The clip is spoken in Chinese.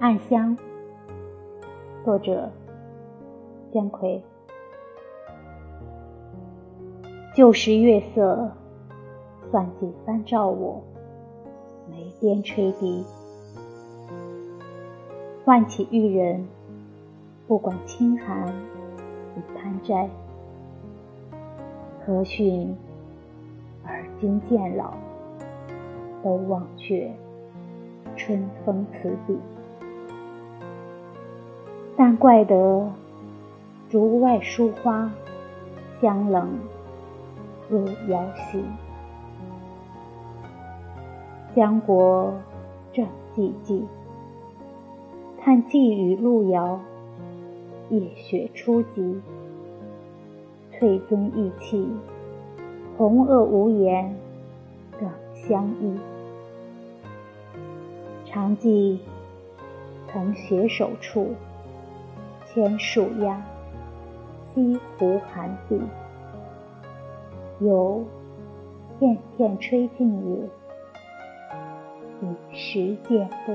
暗香，作者姜夔。旧时月色，算几番照我，眉边吹笛。唤起玉人，不管清寒与攀摘。何逊而今渐老，都忘却春风词笔。但怪得竹外疏花，香冷入瑶席。江国正寂寂，叹寄语路遥，夜雪初霁。翠尊意气，红萼无言，更相依。常记曾携手处，天树压，西湖寒碧。有片片吹尽也，一时见多。